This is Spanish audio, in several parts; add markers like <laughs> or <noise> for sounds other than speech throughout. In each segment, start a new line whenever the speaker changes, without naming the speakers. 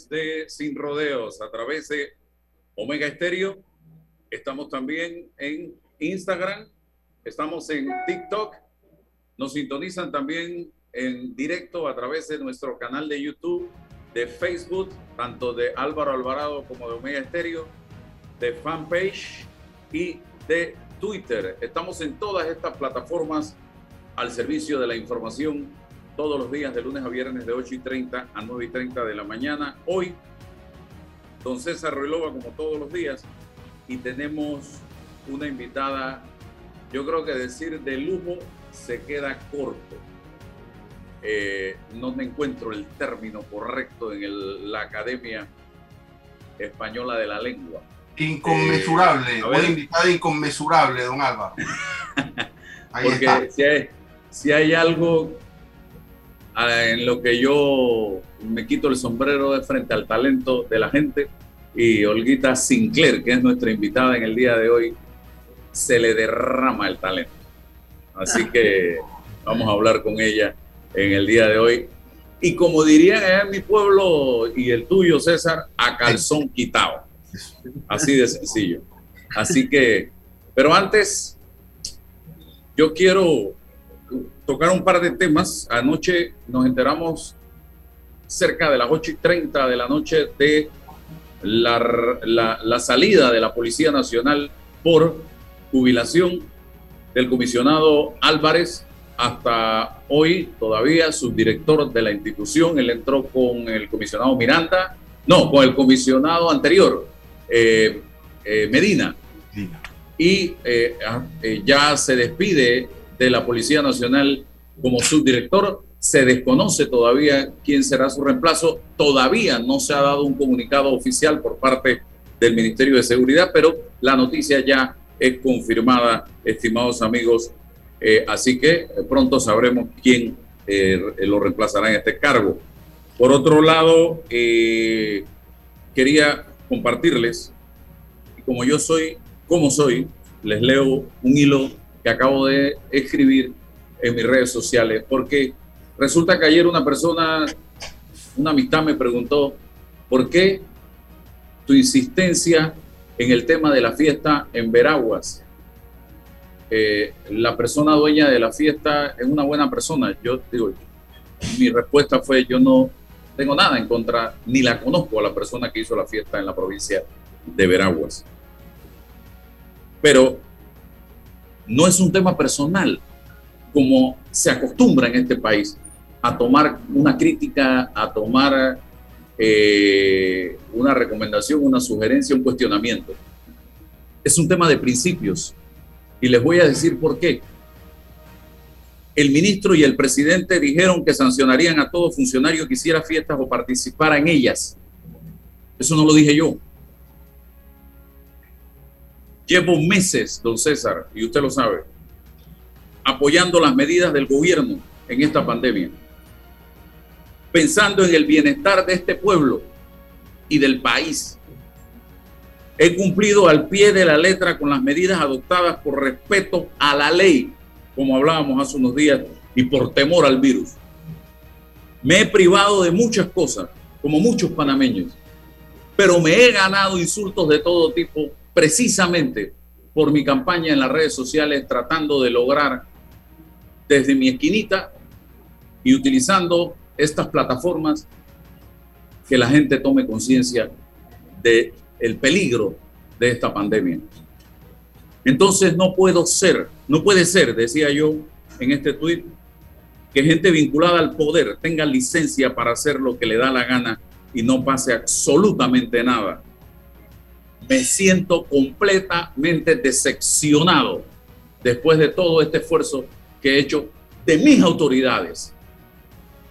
Oyentes de Sin Rodeos a través de Omega Estéreo. Estamos también en Instagram, estamos en TikTok, nos sintonizan también en directo a través de nuestro canal de YouTube, de Facebook, tanto de Álvaro Alvarado como de Omega Estéreo, de fanpage y de Twitter. Estamos en todas estas plataformas al servicio de la información todos los días de lunes a viernes de 8 y 30 a 9 y 30 de la mañana. Hoy, don César Ruilova, como todos los días, y tenemos una invitada, yo creo que decir de lujo se queda corto. Eh, no me encuentro el término correcto en la Academia Española de la Lengua.
Inconmensurable, eh, una invitada inconmensurable, don <laughs> Álvaro.
Porque Si, hay, si hay algo en lo que yo me quito el sombrero de frente al talento de la gente y Olguita Sinclair, que es nuestra invitada en el día de hoy, se le derrama el talento. Así que vamos a hablar con ella en el día de hoy. Y como dirían en mi pueblo y el tuyo, César, a calzón quitado. Así de sencillo. Así que, pero antes, yo quiero tocar un par de temas. Anoche nos enteramos cerca de las 8 y 30 de la noche de la, la, salida de la Policía Nacional por jubilación del comisionado Álvarez hasta hoy todavía subdirector de la institución. Él entró con el comisionado Miranda, no, con el comisionado anterior, eh, eh, Medina. Y eh, ah, ya se despide de la Policía Nacional como subdirector. Se desconoce todavía quién será su reemplazo. Todavía no se ha dado un comunicado oficial por parte del Ministerio de Seguridad, pero la noticia ya es confirmada, estimados amigos. Eh, así que pronto sabremos quién eh, lo reemplazará en este cargo. Por otro lado, eh, quería compartirles, como yo soy, como soy, les leo un hilo que acabo de escribir en mis redes sociales, porque resulta que ayer una persona, una amistad me preguntó, ¿por qué tu insistencia en el tema de la fiesta en Veraguas? Eh, la persona dueña de la fiesta es una buena persona. Yo digo, mi respuesta fue, yo no tengo nada en contra, ni la conozco a la persona que hizo la fiesta en la provincia de Veraguas. Pero no es un tema personal, como se acostumbra en este país a tomar una crítica, a tomar eh, una recomendación, una sugerencia, un cuestionamiento. Es un tema de principios y les voy a decir por qué. El ministro y el presidente dijeron que sancionarían a todo funcionario que hiciera fiestas o participara en ellas. Eso no lo dije yo. Llevo meses, don César, y usted lo sabe, apoyando las medidas del gobierno en esta pandemia, pensando en el bienestar de este pueblo y del país. He cumplido al pie de la letra con las medidas adoptadas por respeto a la ley, como hablábamos hace unos días, y por temor al virus. Me he privado de muchas cosas, como muchos panameños, pero me he ganado insultos de todo tipo precisamente por mi campaña en las redes sociales tratando de lograr desde mi esquinita y utilizando estas plataformas que la gente tome conciencia de el peligro de esta pandemia. Entonces no puedo ser, no puede ser, decía yo en este tuit, que gente vinculada al poder tenga licencia para hacer lo que le da la gana y no pase absolutamente nada me siento completamente decepcionado después de todo este esfuerzo que he hecho de mis autoridades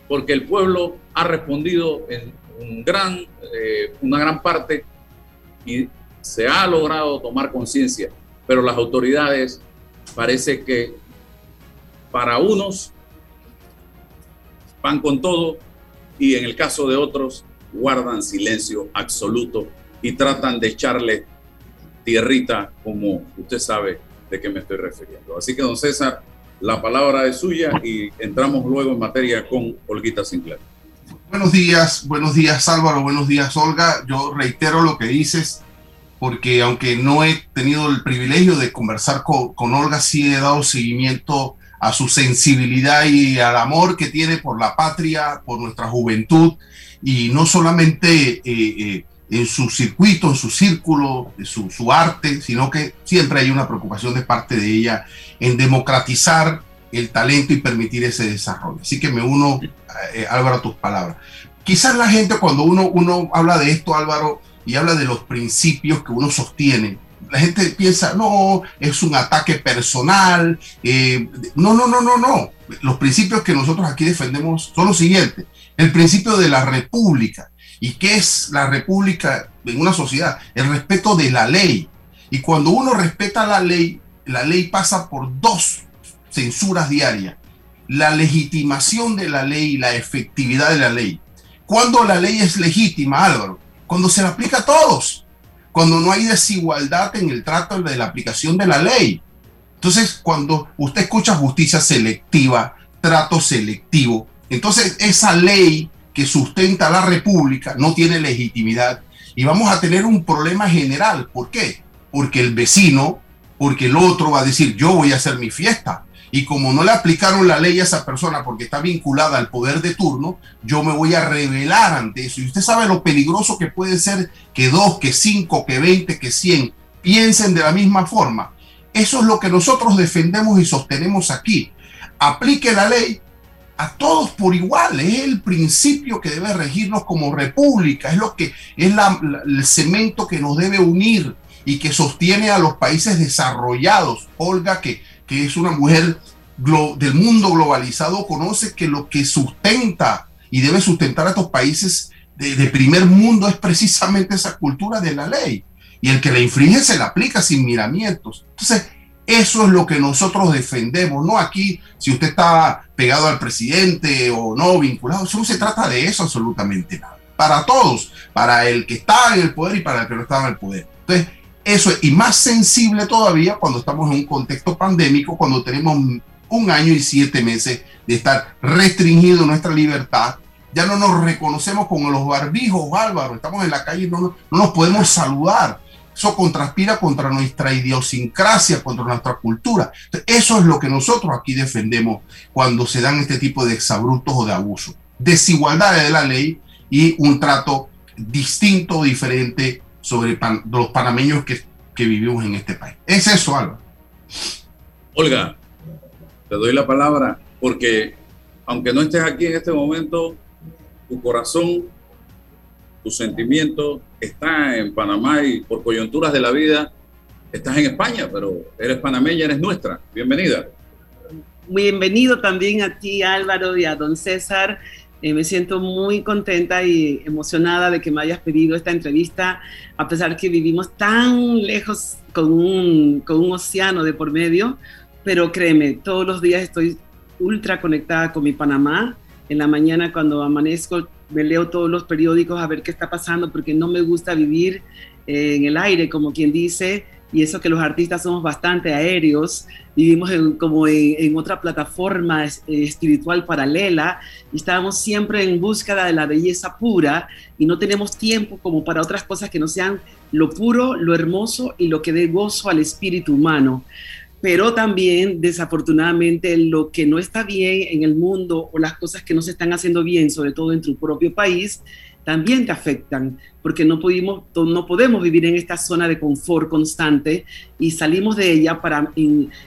porque el pueblo ha respondido en un gran, eh, una gran parte y se ha logrado tomar conciencia, pero las autoridades parece que para unos van con todo y en el caso de otros guardan silencio absoluto y tratan de echarle tierrita como usted sabe de qué me estoy refiriendo. Así que don César, la palabra es suya y entramos luego en materia con Olguita Sinclair.
Buenos días, buenos días Álvaro, buenos días Olga. Yo reitero lo que dices porque aunque no he tenido el privilegio de conversar con, con Olga, sí he dado seguimiento a su sensibilidad y al amor que tiene por la patria, por nuestra juventud, y no solamente eh, eh, en su circuito, en su círculo, en su, su, arte, sino que siempre hay una preocupación de parte de ella en democratizar el talento y permitir ese desarrollo. Así que me uno, eh, Álvaro, a tus palabras. Quizás la gente cuando uno, uno habla de esto, Álvaro, y habla de los principios que uno sostiene, la gente piensa, no, es un ataque personal. Eh, no, no, no, no, no. Los principios que nosotros aquí defendemos son los siguientes. El principio de la república. ¿Y qué es la república en una sociedad? El respeto de la ley. Y cuando uno respeta la ley, la ley pasa por dos censuras diarias. La legitimación de la ley y la efectividad de la ley. Cuando la ley es legítima, Álvaro? Cuando se la aplica a todos cuando no hay desigualdad en el trato de la aplicación de la ley. Entonces, cuando usted escucha justicia selectiva, trato selectivo, entonces esa ley sustenta la república no tiene legitimidad y vamos a tener un problema general. ¿Por qué? Porque el vecino, porque el otro va a decir, yo voy a hacer mi fiesta, y como no le aplicaron la ley a esa persona porque está vinculada al poder de turno, yo me voy a rebelar ante eso. Y usted sabe lo peligroso que puede ser que dos, que cinco, que veinte, que cien piensen de la misma forma. Eso es lo que nosotros defendemos y sostenemos aquí. Aplique la ley a todos por igual. Es el principio que debe regirnos como república. Es lo que es el cemento que nos debe unir y que sostiene a los países desarrollados. Olga, que que es una mujer del mundo globalizado, conoce que lo que sustenta y debe sustentar a estos países de, primer mundo es precisamente esa cultura de la ley. Y el que la infringe se la aplica sin miramientos. Entonces, eso es lo que nosotros defendemos, no aquí si usted está pegado al presidente o no vinculado, no se trata de eso absolutamente nada. Para todos, para el que está en el poder y para el que no está en el poder. Entonces, eso es, y más sensible todavía cuando estamos en un contexto pandémico, cuando tenemos un año y siete meses de estar restringido nuestra libertad. Ya no nos reconocemos como los barbijos, Álvaro. Estamos en la calle no, no, nos podemos saludar. Eso contraspira contra nuestra idiosincrasia, contra nuestra cultura. eso es lo que nosotros aquí defendemos cuando se dan este tipo de exabruptos o de abusos. Desigualdades de la ley y un trato distinto, diferente sobre los panameños que, que, vivimos en este país. Es eso, Álvaro.
Olga, te doy la palabra porque aunque no estés aquí en este momento, tu corazón, tu sentimiento está en Panamá y por coyunturas de la vida estás en España, pero eres panameña, eres nuestra. Bienvenida.
Bienvenido también a ti, Álvaro, y a don César. Eh, me siento muy contenta y emocionada de que me hayas pedido esta entrevista, a pesar que vivimos tan lejos con un, con un océano de por medio, pero créeme, todos los días estoy ultra conectada con mi Panamá. En la mañana cuando amanezco me leo todos los periódicos a ver qué está pasando porque no me gusta vivir eh, en el aire, como quien dice, y eso que los artistas somos bastante aéreos, vivimos como en, otra plataforma eh, espiritual paralela y estábamos siempre en búsqueda de la belleza pura y no tenemos tiempo como para otras cosas que no sean lo puro, lo hermoso y lo que dé gozo al espíritu humano. Pero también, desafortunadamente, lo que no está bien en el mundo o las cosas que no se están haciendo bien, sobre todo en tu propio país, también te afectan, porque no, pudimos, no podemos vivir en esta zona de confort constante y salimos de ella para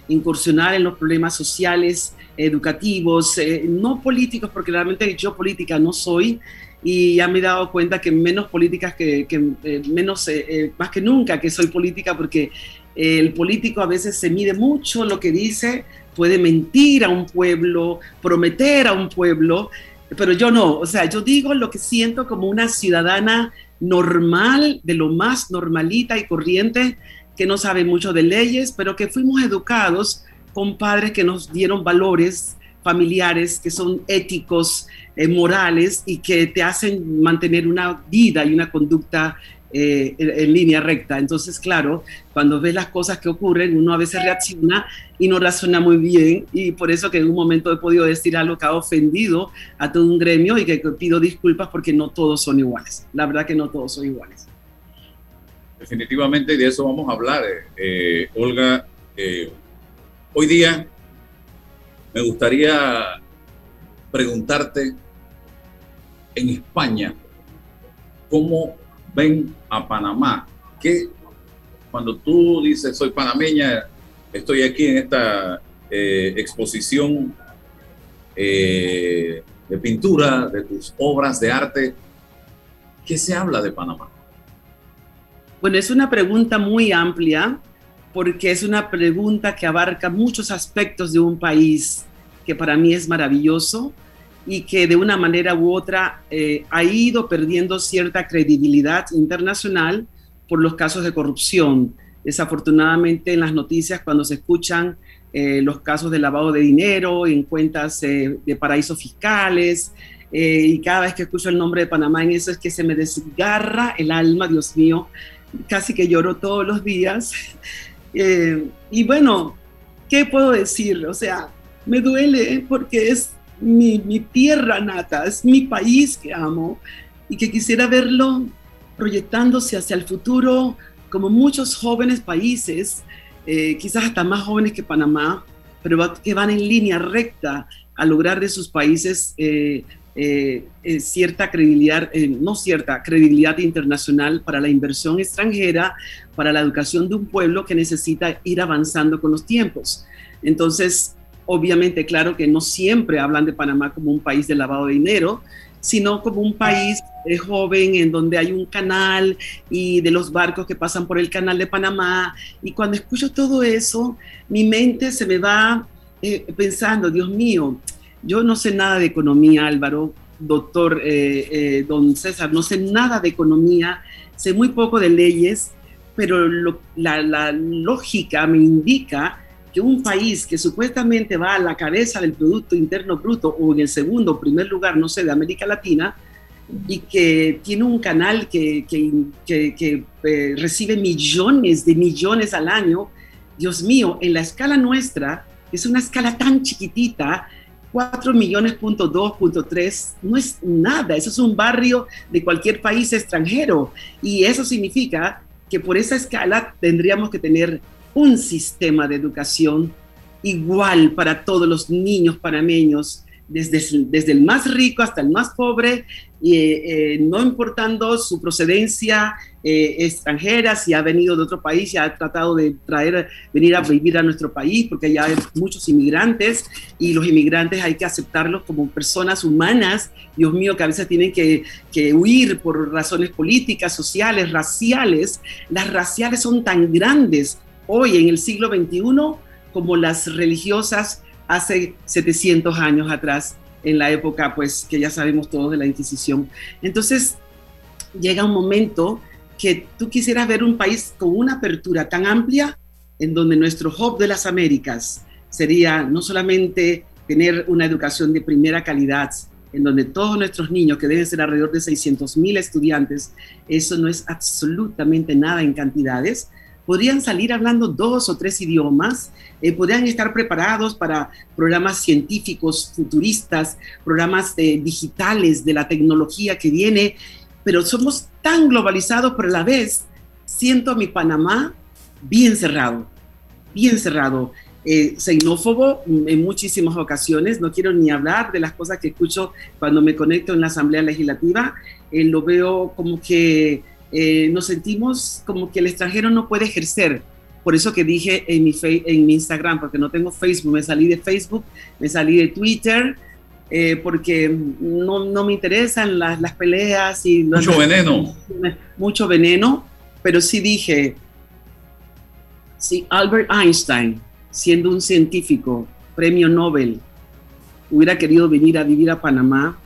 incursionar en los problemas sociales, educativos, eh, no políticos, porque realmente yo política no soy, y ya me he dado cuenta que menos políticas que, eh, menos eh, más que nunca que soy política porque el político a veces se mide mucho lo que dice puede mentir a un pueblo prometer a un pueblo pero yo no, o sea, yo digo lo que siento como una ciudadana normal, de lo más normalita y corriente, que no sabe mucho de leyes, pero que fuimos educados con padres que nos dieron valores familiares que son éticos, eh, morales y que te hacen mantener una vida y una conducta eh, en, línea recta. Entonces, claro, cuando ves las cosas que ocurren, uno a veces reacciona y no razona muy bien y por eso que en un momento he podido decir algo que ha ofendido a todo un gremio y que pido disculpas porque no todos son iguales. La verdad que no todos son iguales.
Definitivamente de eso vamos a hablar, eh, Olga. Eh, hoy día me gustaría preguntarte en España, ¿cómo ven a Panamá. Que cuando tú dices soy panameña, estoy aquí en esta eh, exposición eh, de pintura, de tus obras de arte, ¿qué se habla de Panamá?
Bueno, es una pregunta muy amplia porque es una pregunta que abarca muchos aspectos de un país que para mí es maravilloso, y que de una manera u otra eh, ha ido perdiendo cierta credibilidad internacional por los casos de corrupción. Desafortunadamente en las noticias cuando se escuchan eh, los casos de lavado de dinero en cuentas eh, de paraísos fiscales, y cada vez que escucho el nombre de Panamá en eso es que se me desgarra el alma, Dios mío, casi que lloro todos los días. <laughs> y bueno, ¿qué puedo decir? O sea, me duele porque es mi, tierra nata, es mi país que amo y que quisiera verlo proyectándose hacia el futuro como muchos jóvenes países, eh, quizás hasta más jóvenes que Panamá, pero que van en línea recta a lograr de sus países eh, eh, cierta credibilidad, no cierta, credibilidad internacional para la inversión extranjera, para la educación de un pueblo que necesita ir avanzando con los tiempos. Entonces, Obviamente, claro que no siempre hablan de Panamá como un país de lavado de dinero, sino como un país eh, joven en donde hay un canal y de los barcos que pasan por el canal de Panamá. Y cuando escucho todo eso, mi mente se me va eh, pensando, Dios mío, yo no sé nada de economía, Álvaro, doctor eh, don César, no sé nada de economía, sé muy poco de leyes, pero la lógica me indica que un país que supuestamente va a la cabeza del Producto Interno Bruto o en el segundo o primer lugar, no sé, de América Latina, y que tiene un canal que, que, eh, recibe millones de millones al año, Dios mío, en la escala nuestra, es una escala tan chiquitita, 4 millones punto 2, punto 3, no es nada, eso es un barrio de cualquier país extranjero. Y eso significa que por esa escala tendríamos que tener un sistema de educación igual para todos los niños panameños, desde, desde el más rico hasta el más pobre, eh, no importando su procedencia eh, extranjera, si ha venido de otro país, y ha tratado de traer, venir a vivir a nuestro país, porque ya hay muchos inmigrantes y los inmigrantes hay que aceptarlos como personas humanas, Dios mío, que a veces tienen que, que huir por razones políticas, sociales, raciales. Las raciales son tan grandes hoy en el siglo XXI como las religiosas hace 700 años atrás, en la época pues que ya sabemos todos de la Inquisición. Entonces llega un momento que tú quisieras ver un país con una apertura tan amplia en donde nuestro hub de las Américas sería no solamente tener una educación de primera calidad, en donde todos nuestros niños, que deben ser alrededor de 600 mil estudiantes, eso no es absolutamente nada en cantidades, podrían salir hablando dos o tres idiomas, eh, podrían estar preparados para programas científicos futuristas, programas eh, digitales de la tecnología que viene, pero somos tan globalizados, pero a la vez siento a mi Panamá bien cerrado, bien cerrado. Eh, xenófobo en muchísimas ocasiones, no quiero ni hablar de las cosas que escucho cuando me conecto en la Asamblea Legislativa, lo veo como que eh, nos sentimos como que el extranjero no puede ejercer. Por eso que dije en mi, en mi Instagram, porque no tengo Facebook, me salí de Facebook, me salí de Twitter, eh, porque no, no, me interesan las, las peleas y...
Mucho veneno.
Mucho veneno, pero sí dije, si Albert Einstein, siendo un científico, premio Nobel, hubiera querido venir a vivir a Panamá,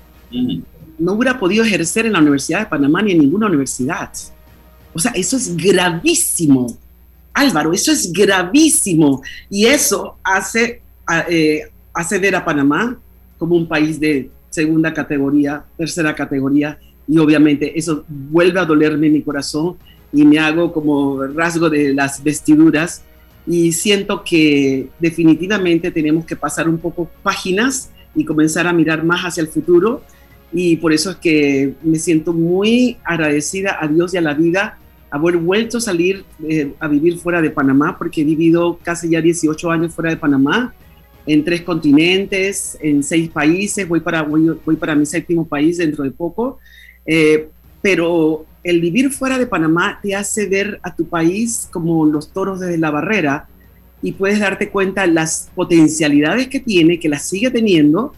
no hubiera podido ejercer en la Universidad de Panamá ni en ninguna universidad. O sea, eso es gravísimo. Álvaro, eso es gravísimo. Y eso hace, eh, ver a Panamá como un país de segunda categoría, tercera categoría, y obviamente eso vuelve a dolerme mi corazón y me hago como rasgo de las vestiduras y siento que definitivamente tenemos que pasar un poco páginas y comenzar a mirar más hacia el futuro y por eso es que me siento muy agradecida a Dios y a la vida haber vuelto a salir eh, a vivir fuera de Panamá porque he vivido casi ya 18 años fuera de Panamá en tres continentes, en seis países, voy para, voy, voy para mi séptimo país dentro de poco, eh, pero el vivir fuera de Panamá te hace ver a tu país como los toros desde la barrera y puedes darte cuenta las potencialidades que tiene, que las sigue teniendo,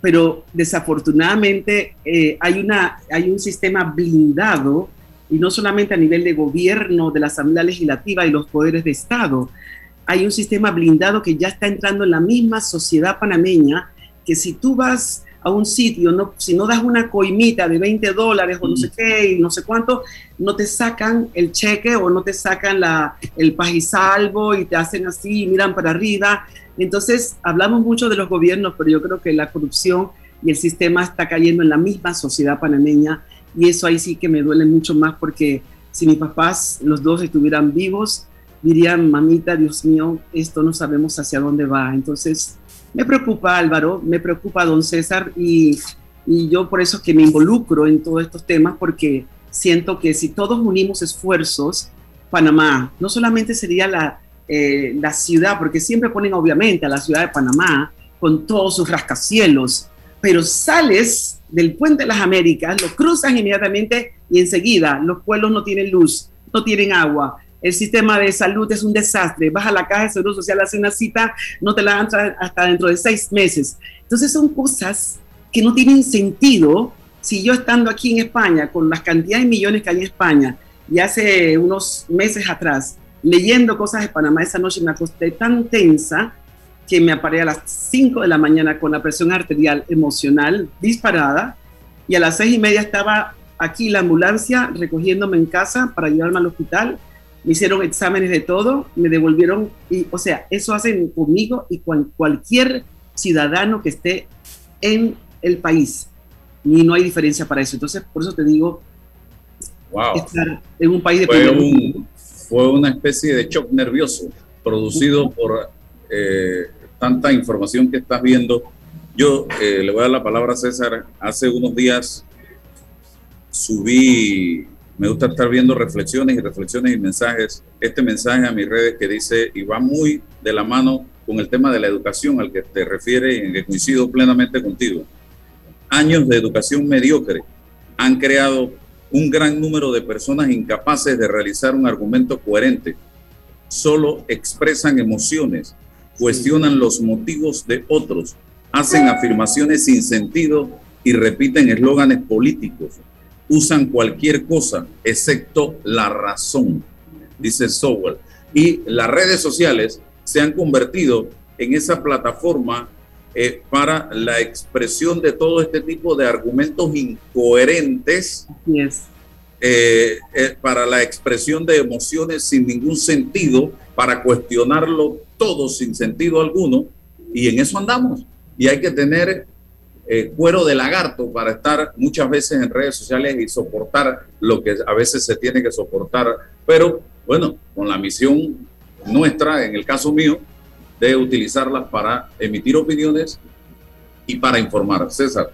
pero desafortunadamente eh, hay, una, hay un sistema blindado, y no solamente a nivel de gobierno, de la Asamblea Legislativa y los poderes de Estado, hay un sistema blindado que ya está entrando en la misma sociedad panameña, que si tú vas a un sitio, no, si no das una coimita de 20 dólares o no sé qué y no sé cuánto, no te sacan el cheque o no te sacan la, el pajisalvo y te hacen así y miran para arriba. Entonces, hablamos mucho de los gobiernos, pero yo creo que la corrupción y el sistema está cayendo en la misma sociedad panameña y eso ahí sí que me duele mucho más porque si mis papás, los dos estuvieran vivos, dirían, mamita, Dios mío, esto no sabemos hacia dónde va. Entonces, me preocupa Álvaro, me preocupa don César y, y yo por eso que me involucro en todos estos temas porque siento que si todos unimos esfuerzos, Panamá no solamente sería la, eh, la ciudad, porque siempre ponen obviamente a la ciudad de Panamá con todos sus rascacielos, pero sales del puente de las Américas, lo cruzas inmediatamente y enseguida los pueblos no tienen luz, no tienen agua, el sistema de salud es un desastre, vas a la caja de seguro social, hace una cita, no te la dan hasta dentro de seis meses. Entonces son cosas que no tienen sentido si yo estando aquí en España, con las cantidades de millones que hay en España, y hace unos meses atrás, leyendo cosas de Panamá, esa noche me acosté tan tensa que me aparé a las 5 de la mañana con la presión arterial emocional disparada y a las seis y media estaba aquí la ambulancia recogiéndome en casa para llevarme al hospital me hicieron exámenes de todo, me devolvieron, y, o sea, eso hacen conmigo y con cualquier ciudadano que esté en el país. Y no hay diferencia para eso. Entonces, por eso te digo,
wow.
estar en un país de
fue, un, fue una especie de shock nervioso producido por eh, tanta información que estás viendo. Yo eh, le voy a dar la palabra a César. Hace unos días subí me gusta estar viendo reflexiones y reflexiones y mensajes. Este mensaje a mis redes que dice, y va muy de la mano con el tema de la educación al que te refieres y en que coincido plenamente contigo. Años de educación mediocre han creado un gran número de personas incapaces de realizar un argumento coherente. Solo expresan emociones, cuestionan los motivos de otros, hacen afirmaciones sin sentido y repiten eslóganes políticos usan cualquier cosa excepto la razón, dice Sowell. Y las redes sociales se han convertido en esa plataforma eh, para la expresión de todo este tipo de argumentos incoherentes, eh, eh, para la expresión de emociones sin ningún sentido, para cuestionarlo todo sin sentido alguno, y en eso andamos. Y hay que tener eh, cuero de lagarto para estar muchas veces en redes sociales y soportar lo que a veces se tiene que soportar. Pero bueno, con la misión nuestra, en el caso mío, de utilizarlas para emitir opiniones y para informar. César.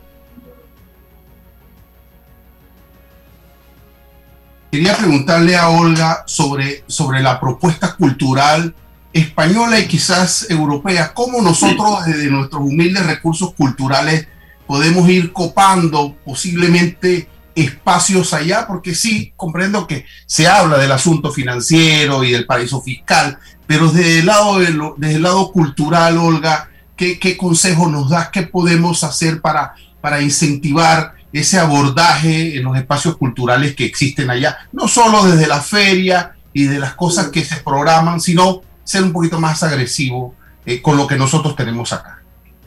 Quería preguntarle a Olga sobre, sobre la propuesta cultural española y quizás europea, cómo nosotros desde nuestros humildes recursos culturales podemos ir copando posiblemente espacios allá, porque sí, comprendo que se habla del asunto financiero y del paraíso fiscal, pero desde el lado, de desde el lado cultural, Olga, ¿qué, ¿qué consejo nos das? ¿Qué podemos hacer para, para incentivar ese abordaje en los espacios culturales que existen allá? No solo desde la feria y de las cosas que se programan, sino ser un poquito más agresivo eh, con lo que nosotros tenemos acá.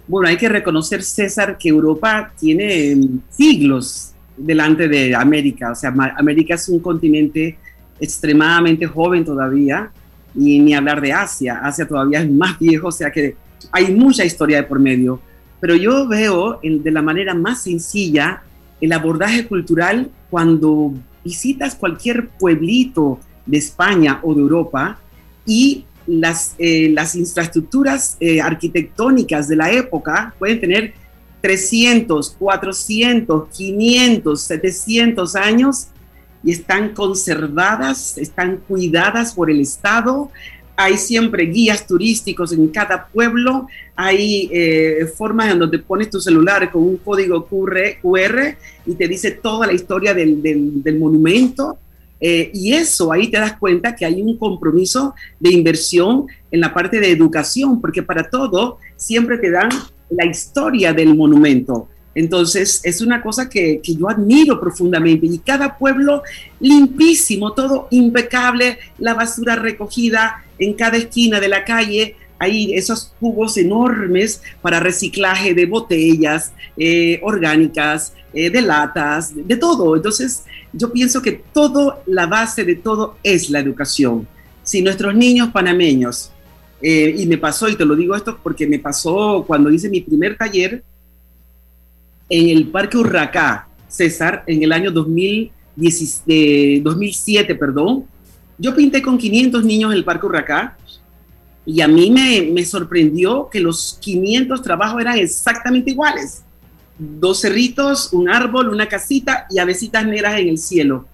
Bueno, hay que reconocer, César, que Europa tiene siglos delante de América. O sea, América es un continente extremadamente joven todavía, y ni hablar de Asia. Asia todavía es más viejo, o sea que hay mucha historia de por medio. Pero yo veo de la manera más sencilla el abordaje cultural cuando visitas cualquier pueblito de España o de Europa y las, eh, las infraestructuras eh, arquitectónicas de la época pueden tener 300, 400, 500, 700 años y están conservadas, están cuidadas por el Estado. Hay siempre guías turísticos en cada pueblo, hay eh, formas en donde pones tu celular con un código QR, y te dice toda la historia del, del, monumento. Eh, y eso ahí te das cuenta que hay un compromiso de inversión en la parte de educación, porque para todo siempre te dan la historia del monumento. Entonces, es una cosa que, yo admiro profundamente. Y cada pueblo limpísimo, todo impecable, la basura recogida en cada esquina de la calle. Hay esos cubos enormes para reciclaje de botellas eh, orgánicas, eh, de latas, de todo. Entonces, yo pienso que todo, la base de todo es la educación. Si nuestros niños panameños eh, y me pasó, y te lo digo esto porque me pasó cuando hice mi primer taller en el Parque Urracá, César, en el año 2007, perdón. Yo pinté con 500 niños en el Parque Urracá y a mí me, sorprendió que los 500 trabajos eran exactamente iguales. Dos cerritos, un árbol, una casita y avesitas negras en el cielo.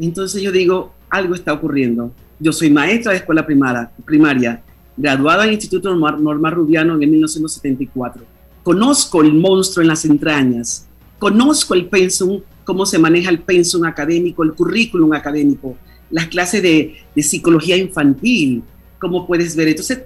Entonces yo digo, algo está ocurriendo. Yo soy maestra de escuela primaria, primaria graduada en el Instituto Norma Rubiano en 1974. Conozco el monstruo en las entrañas, conozco el pensum, cómo se maneja el pensum académico, el currículum académico, las clases de, psicología infantil, como puedes ver. Entonces,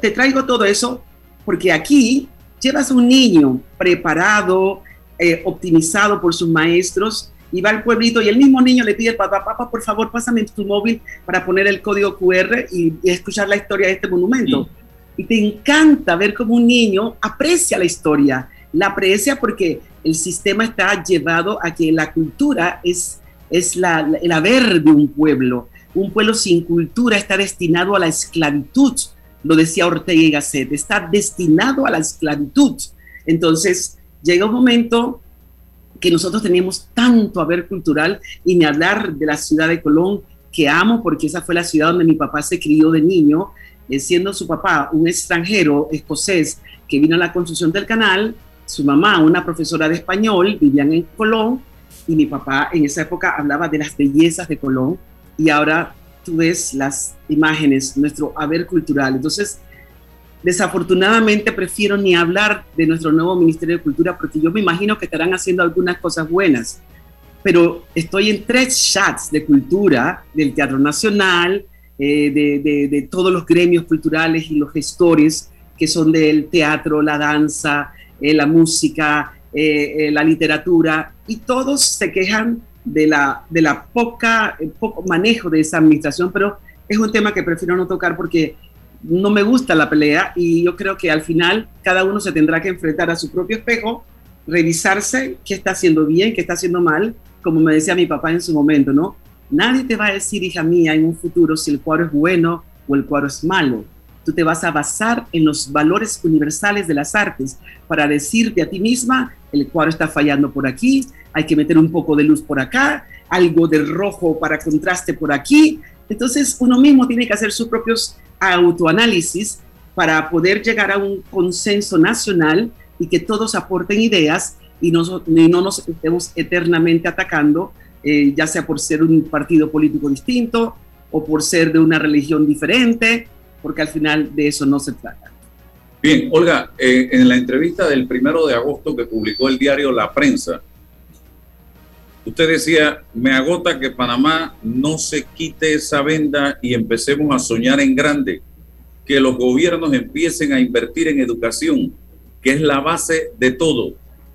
te traigo todo eso porque aquí llevas un niño preparado, eh, optimizado por sus maestros, y va al pueblito y el mismo niño le pide, papá, papá, por favor, pásame tu móvil para poner el código QR y, escuchar la historia de este monumento. Y te encanta ver cómo un niño aprecia la historia, la aprecia porque el sistema está llevado a que la cultura es, es la, el haber de un pueblo. Un pueblo sin cultura está destinado a la esclavitud, lo decía Ortega y Gasset, está destinado a la esclavitud. Entonces, llega un momento que nosotros tenemos tanto haber cultural y ni hablar de la ciudad de Colón, que amo porque esa fue la ciudad donde mi papá se crió de niño, eh, siendo su papá un extranjero escocés que vino a la construcción del canal, su mamá, una profesora de español, vivían en Colón y mi papá en esa época hablaba de las bellezas de Colón y ahora tú ves las imágenes, nuestro haber cultural. Entonces, Desafortunadamente prefiero ni hablar de nuestro nuevo Ministerio de Cultura porque yo me imagino que estarán haciendo algunas cosas buenas, pero estoy en tres chats de cultura, del Teatro Nacional, eh, de, todos los gremios culturales y los gestores que son del teatro, la danza, eh, la música, eh, la literatura, y todos se quejan de la, de la poca, poco manejo de esa administración, pero es un tema que prefiero no tocar porque no me gusta la pelea y yo creo que al final cada uno se tendrá que enfrentar a su propio espejo, revisarse qué está haciendo bien, qué está haciendo mal, como me decía mi papá en su momento, ¿no? Nadie te va a decir, hija mía, en un futuro si el cuadro es bueno o el cuadro es malo. Tú te vas a basar en los valores universales de las artes para decirte a ti misma, el cuadro está fallando por aquí, hay que meter un poco de luz por acá, algo de rojo para contraste por aquí. Entonces uno mismo tiene que hacer sus propios autoanálisis para poder llegar a un consenso nacional y que todos aporten ideas y no, no nos estemos eternamente atacando, eh, ya sea por ser un partido político distinto o por ser de una religión diferente, porque al final de eso no se trata.
Bien, Olga, eh, en la entrevista del primero de agosto que publicó el diario La Prensa, Usted decía, me agota que Panamá no se quite esa venda y empecemos a soñar en grande, que los gobiernos empiecen a invertir en educación, que es la base de todo.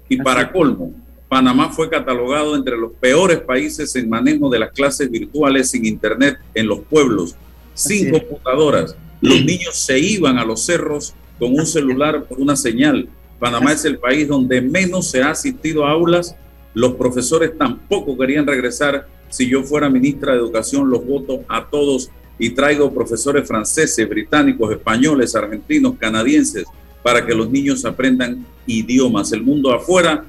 Y para colmo, Panamá fue catalogado entre los peores países en manejo de las clases virtuales sin internet en los pueblos, sin computadoras. Los niños se iban a los cerros con un celular por una señal Panamá es el país donde menos se ha asistido a aulas. Los profesores tampoco querían regresar. Si yo fuera ministra de Educación, los voto a todos y traigo profesores franceses, británicos, españoles, argentinos, canadienses, para que los niños aprendan idiomas. El mundo afuera,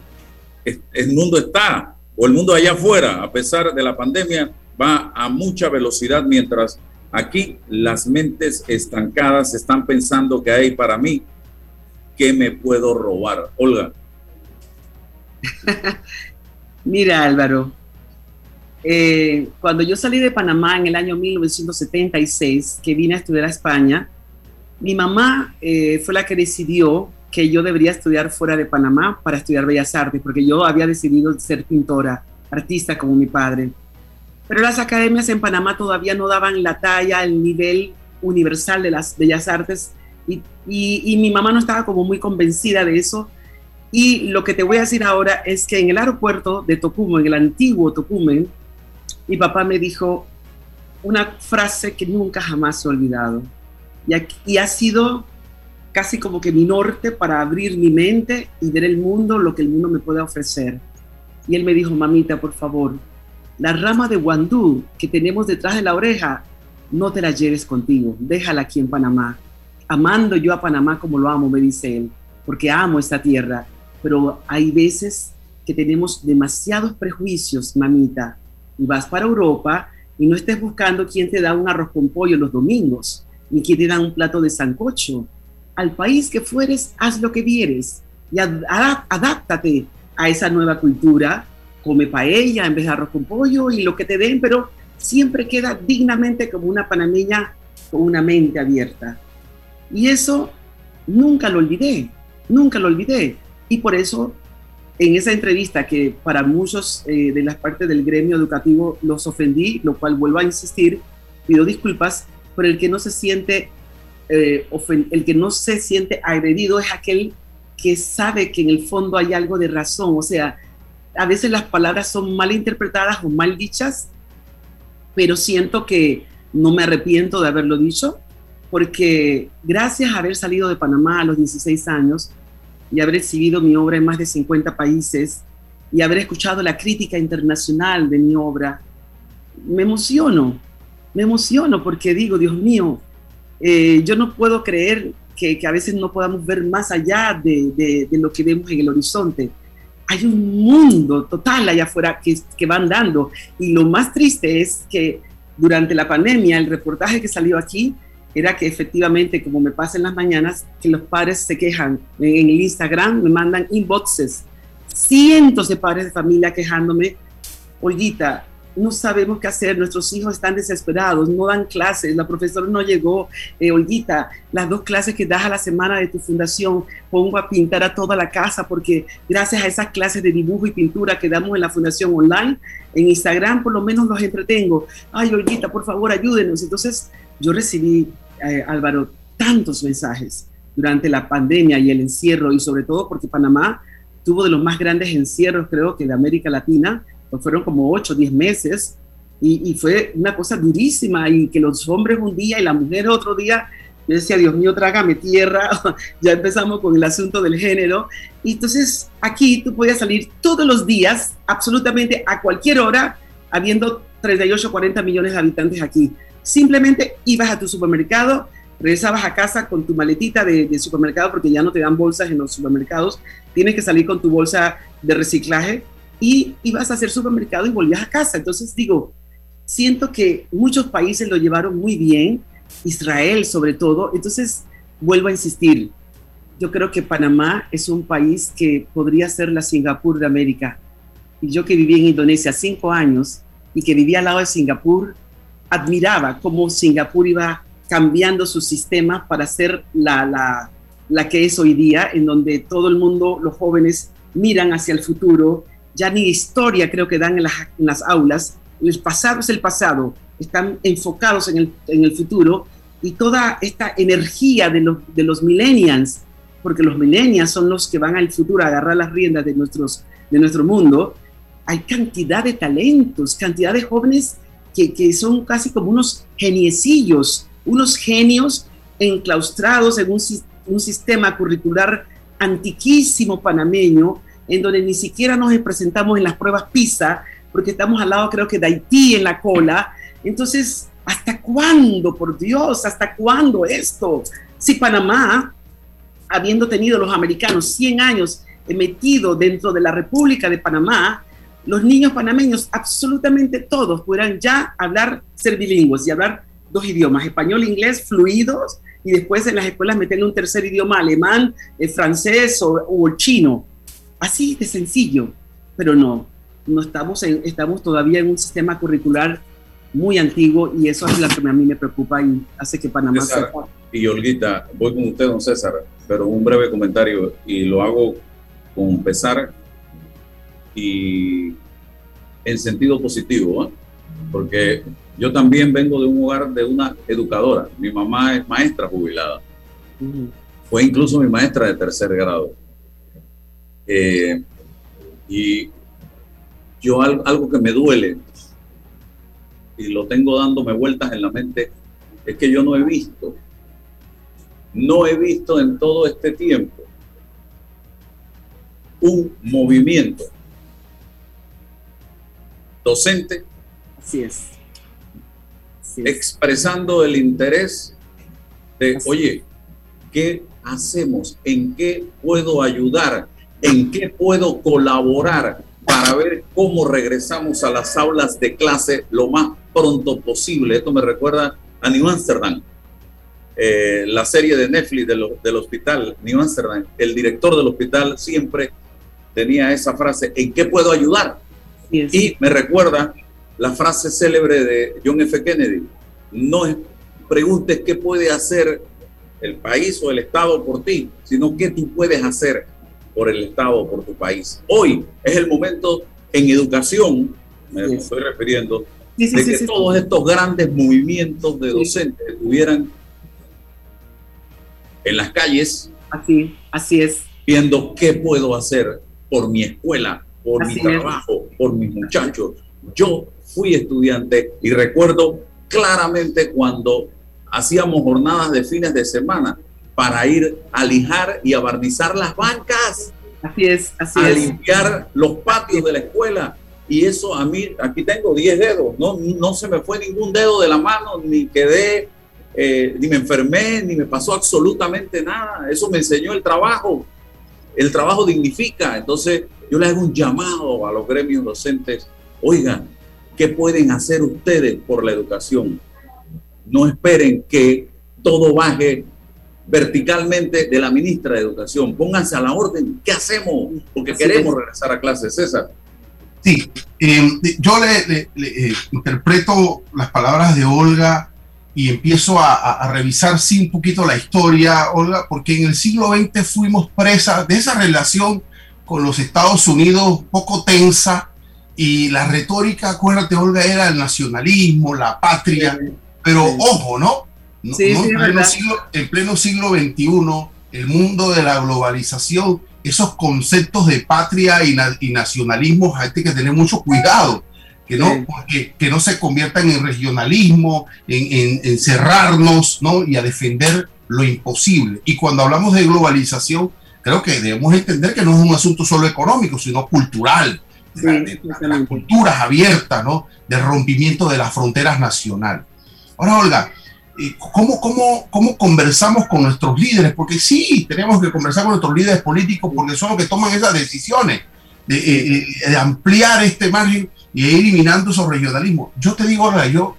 el mundo está, o el mundo allá afuera, a pesar de la pandemia, va a mucha velocidad, mientras aquí las mentes estancadas están pensando que hay para mí, ¿qué me puedo robar? Olga. <laughs>
Mira, Álvaro, eh, cuando yo salí de Panamá en el año 1976, que vine a estudiar a España, mi mamá eh, fue la que decidió que yo debería estudiar fuera de Panamá para estudiar Bellas Artes, porque yo había decidido ser pintora, artista como mi padre. Pero las academias en Panamá todavía no daban la talla, el nivel universal de las Bellas Artes, y, y mi mamá no estaba como muy convencida de eso. Y lo que te voy a decir ahora es que en el aeropuerto de Tocumen, en el antiguo Tocumen, mi papá me dijo una frase que nunca jamás he olvidado. Y, ha sido casi como que mi norte para abrir mi mente y ver el mundo, lo que el mundo me puede ofrecer. Y él me dijo, mamita, por favor, la rama de guandú que tenemos detrás de la oreja, no te la lleves contigo, déjala aquí en Panamá. Amando yo a Panamá como lo amo, me dice él, porque amo esta tierra. Pero hay veces que tenemos demasiados prejuicios, mamita, y vas para Europa y no estés buscando quién te da un arroz con pollo los domingos, ni quién te da un plato de sancocho. Al país que fueres, haz lo que vieres y adáptate a esa nueva cultura. Come paella en vez de arroz con pollo y lo que te den, pero siempre queda dignamente como una panameña con una mente abierta. Y eso nunca lo olvidé, nunca lo olvidé. Y por eso en esa entrevista que para muchos eh, de las partes del gremio educativo los ofendí, lo cual vuelvo a insistir, pido disculpas, pero el que no se siente eh, el que no se siente agredido es aquel que sabe que en el fondo hay algo de razón, o sea, a veces las palabras son mal interpretadas o mal dichas, pero siento que no me arrepiento de haberlo dicho, porque gracias a haber salido de Panamá a los 16 años, y haber exhibido mi obra en más de 50 países y haber escuchado la crítica internacional de mi obra, me emociono, me emociono porque digo, Dios mío, eh, yo no puedo creer que, a veces no podamos ver más allá de, lo que vemos en el horizonte. Hay un mundo total allá afuera que, que van dando y lo más triste es que durante la pandemia, el reportaje que salió aquí, era que efectivamente, como me pasa en las mañanas, que los padres se quejan. En el Instagram me mandan inboxes, cientos de padres de familia quejándome, Olguita, no sabemos qué hacer, nuestros hijos están desesperados, no dan clases, la profesora no llegó, eh, Olguita, las dos clases que das a la semana de tu fundación, pongo a pintar a toda la casa porque gracias a esas clases de dibujo y pintura que damos en la fundación online, en Instagram por lo menos los entretengo. Ay, Olguita, por favor, ayúdenos. Entonces yo recibí eh, Álvaro, tantos mensajes durante la pandemia y el encierro, y sobre todo porque Panamá tuvo de los más grandes encierros, creo que de América Latina, fueron como 8 o 10 meses, y, fue una cosa durísima, y que los hombres un día y las mujeres otro día, yo decía, Dios mío, trágame tierra, <laughs> ya empezamos con el asunto del género, y entonces aquí tú podías salir todos los días, absolutamente a cualquier hora, habiendo 38 o 40 millones de habitantes aquí. Simplemente ibas a tu supermercado, regresabas a casa con tu maletita de, supermercado porque ya no te dan bolsas en los supermercados, tienes que salir con tu bolsa de reciclaje y ibas a hacer supermercado y volvías a casa. Entonces digo, siento que muchos países lo llevaron muy bien, Israel sobre todo, entonces vuelvo a insistir, yo creo que Panamá es un país que podría ser la Singapur de América. Y yo que viví en Indonesia cinco años y que vivía al lado de Singapur, admiraba cómo Singapur iba cambiando su sistema para ser la, la, que es hoy día, en donde todo el mundo, los jóvenes, miran hacia el futuro, ya ni historia creo que dan en las, aulas, el pasado es el pasado, están enfocados en el, futuro y toda esta energía de los, de millennials, porque los millennials son los que van al futuro a agarrar las riendas de nuestro mundo, hay cantidad de talentos, cantidad de jóvenes que, son casi como unos geniecillos, unos genios enclaustrados en un, sistema curricular antiquísimo panameño, en donde ni siquiera nos presentamos en las pruebas PISA, porque estamos al lado creo que de Haití en la cola. Entonces, ¿hasta cuándo, por Dios? ¿Hasta cuándo esto? Si Panamá, habiendo tenido los americanos 100 años metido dentro de la República de Panamá, los niños panameños, absolutamente todos, pudieran ya hablar, ser bilingües y hablar dos idiomas, español e inglés fluidos, y después en las escuelas meterle un tercer idioma, alemán, el francés o, o chino. Así de sencillo, pero no, no estamos, en, estamos todavía en un sistema curricular muy antiguo y eso es lo que a mí me preocupa y hace que Panamá
César, Y Olguita, voy con usted, don César, pero un breve comentario y lo hago con pesar y en sentido positivo, ¿eh? porque yo también vengo de un hogar de una educadora. Mi mamá es maestra jubilada. Fue incluso mi maestra de tercer grado. Eh, y yo algo, que me duele y lo tengo dándome vueltas en la mente es que yo no he visto, no he visto en todo este tiempo un movimiento docente
Así es.
expresando el interés de, oye, ¿qué hacemos? ¿En qué puedo ayudar? ¿En qué puedo colaborar para ver cómo regresamos a las aulas de clase lo más pronto posible? Esto me recuerda a New Amsterdam, eh, la serie de Netflix del hospital New Amsterdam. El director del hospital siempre tenía esa frase, ¿en qué puedo ayudar? Y me recuerda la frase célebre de John F. Kennedy, no preguntes qué puede hacer el país o el Estado por ti, sino qué tú puedes hacer por el Estado por tu país. Hoy es el momento en educación, me estoy refiriendo, de que todos estos grandes movimientos de docentes estuvieran en las calles.
Así, así es.
Viendo qué puedo hacer por mi escuela, por mi trabajo, por mis muchachos. Yo fui estudiante y recuerdo claramente cuando hacíamos jornadas de fines de semana para ir a lijar y a barnizar las bancas.
Así es, así
a limpiar los patios de la escuela. Y eso a mí, aquí tengo 10 dedos, no, no se me fue ningún dedo de la mano, ni quedé, eh, ni me enfermé, ni me pasó absolutamente nada. Eso me enseñó el trabajo. El trabajo dignifica. Entonces, yo le hago un llamado a los gremios docentes. Oigan, ¿Qué pueden hacer ustedes por la educación? No esperen que todo baje verticalmente de la ministra de Educación. Pónganse a la orden. ¿Qué hacemos? Porque queremos regresar a clases, César.
Sí, eh, yo le, eh, interpreto las palabras de Olga y empiezo a, a, revisar, sí, un poquito la historia, Olga, porque en el siglo XX fuimos presas de esa relación con los Estados Unidos poco tensa, y la retórica, acuérdate, Olga, era el nacionalismo, la patria, pero ojo, ¿no? No, en, pleno siglo, en, pleno siglo, XXI, el mundo de la globalización, esos conceptos de patria y, y nacionalismo hay que tener mucho cuidado. Que no, que no se conviertan en regionalismo, en, en, cerrarnos ¿no? y a defender lo imposible. Y cuando hablamos de globalización, creo que debemos entender que no es un asunto solo económico, sino cultural, de, las culturas abiertas, ¿no? De rompimiento de las fronteras nacionales. Ahora, Olga, ¿cómo, cómo, cómo conversamos con nuestros líderes? Porque sí, tenemos que conversar con nuestros líderes políticos porque son los que toman esas decisiones de, eh, eh, ampliar este margen y ir eliminando esos regionalismos. Yo te digo, Olga, yo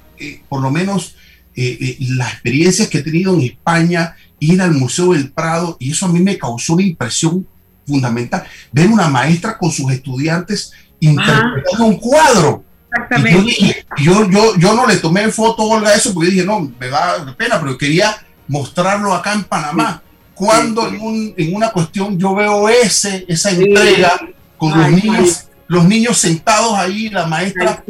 por lo menos las experiencias que he tenido en España, ir al Museo del Prado, y eso a mí me causó una impresión fundamental. Ver una maestra con sus estudiantes interpretando un cuadro.
Exactamente.
yo, yo, yo, no le tomé foto, Olga, eso porque dije, no, me da pena, pero quería mostrarlo acá en Panamá. Cuando En, un, en, una cuestión yo veo ese, esa entrega con los niños, los niños sentados ahí, la maestra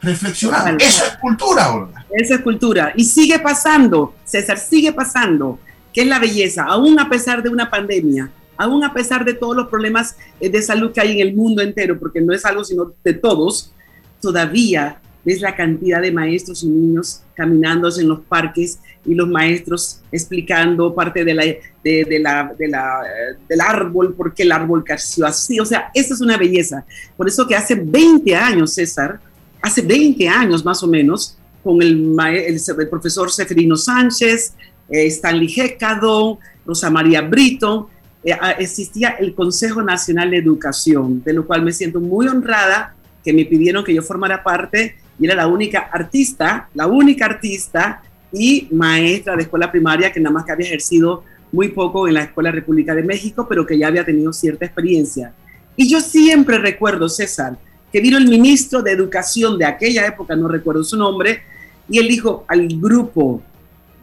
reflexionando. Eso es cultura, Olga.
Eso es cultura. Y sigue pasando, César, sigue pasando, que es la belleza, aún a pesar de una pandemia aún a pesar de todos los problemas eh, de salud que hay en el mundo entero, porque no es algo sino de todos, todavía ves la cantidad de maestros y niños caminando en los parques y los maestros explicando parte de la, de, la, de la, del árbol, por qué el árbol creció así. O sea, eso es una belleza. Por eso que hace 20 años, César, hace 20 años más o menos, con el, el, profesor Seferino Sánchez, eh, Stanley Hecado, Rosa María Brito, eh, existía el Consejo Nacional de Educación, de lo cual me siento muy honrada que me pidieron que yo formara parte y era la única artista, la única artista y maestra de escuela primaria que nada más que había ejercido muy poco en la Escuela República de México, pero que ya había tenido cierta experiencia. Y yo siempre recuerdo, César, que vino el ministro de Educación de aquella época, no recuerdo su nombre, y él dijo al grupo,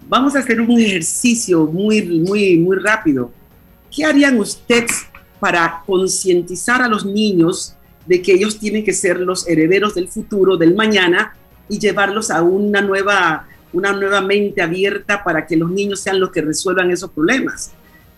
vamos a hacer un ejercicio muy, muy, muy rápido. ¿Qué harían ustedes para concientizar a los niños de que ellos tienen que ser los herederos del futuro, del mañana, y llevarlos a una nueva, una nueva mente abierta para que los niños sean los que resuelvan esos problemas?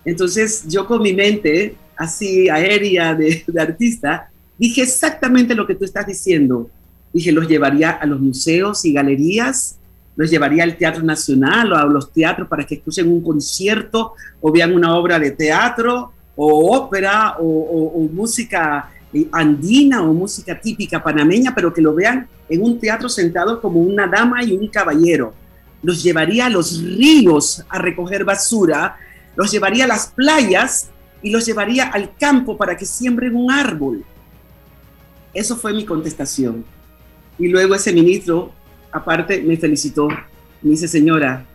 Entonces yo con mi mente así aérea de, artista, dije exactamente lo que tú estás diciendo. Dije, los llevaría a los museos y galerías, los llevaría al Teatro Nacional o a los teatros para que escuchen un concierto o vean una obra de teatro o ópera o, música andina o música típica panameña, pero que lo vean en un teatro sentado como una dama y un caballero. Los llevaría a los ríos a recoger basura, los llevaría a las playas y los llevaría al campo para que siembren un árbol. Eso fue mi contestación. Y luego ese ministro, aparte, me felicitó. Me dice, señora,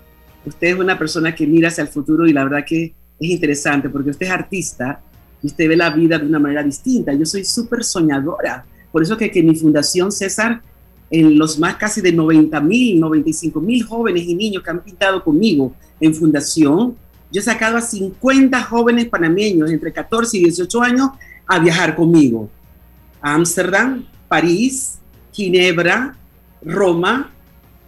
usted es una persona que mira hacia el futuro y la verdad que es interesante porque usted es artista y usted ve la vida de una manera distinta. Yo soy súper soñadora. Por eso que, que mi fundación César, en los más casi de 90 mil, 95 mil jóvenes y niños que han pintado conmigo en fundación, yo he sacado a 50 jóvenes panameños entre 14 y 18 años a viajar conmigo. A Ámsterdam, París, Ginebra, Roma,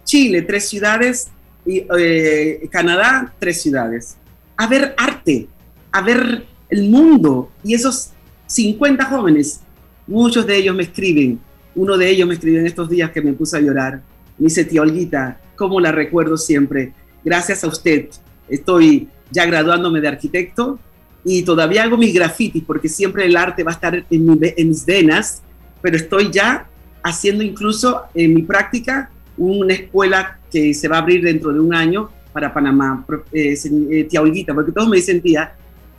Chile, tres ciudades, y eh, Canadá, tres ciudades. A ver arte, a ver el mundo. Y esos 50 jóvenes, muchos de ellos me escriben. Uno de ellos me escribió en estos días que me puse a llorar. Me dice, tía Olguita, ¿cómo la recuerdo siempre? Gracias a usted. Estoy ya graduándome de arquitecto y todavía hago mis grafitis porque siempre el arte va a estar en, en mis venas, pero estoy ya haciendo incluso en mi práctica una escuela que se va a abrir dentro de un año para Panamá, eh, eh, tía Olguita, porque todos me dicen, tía,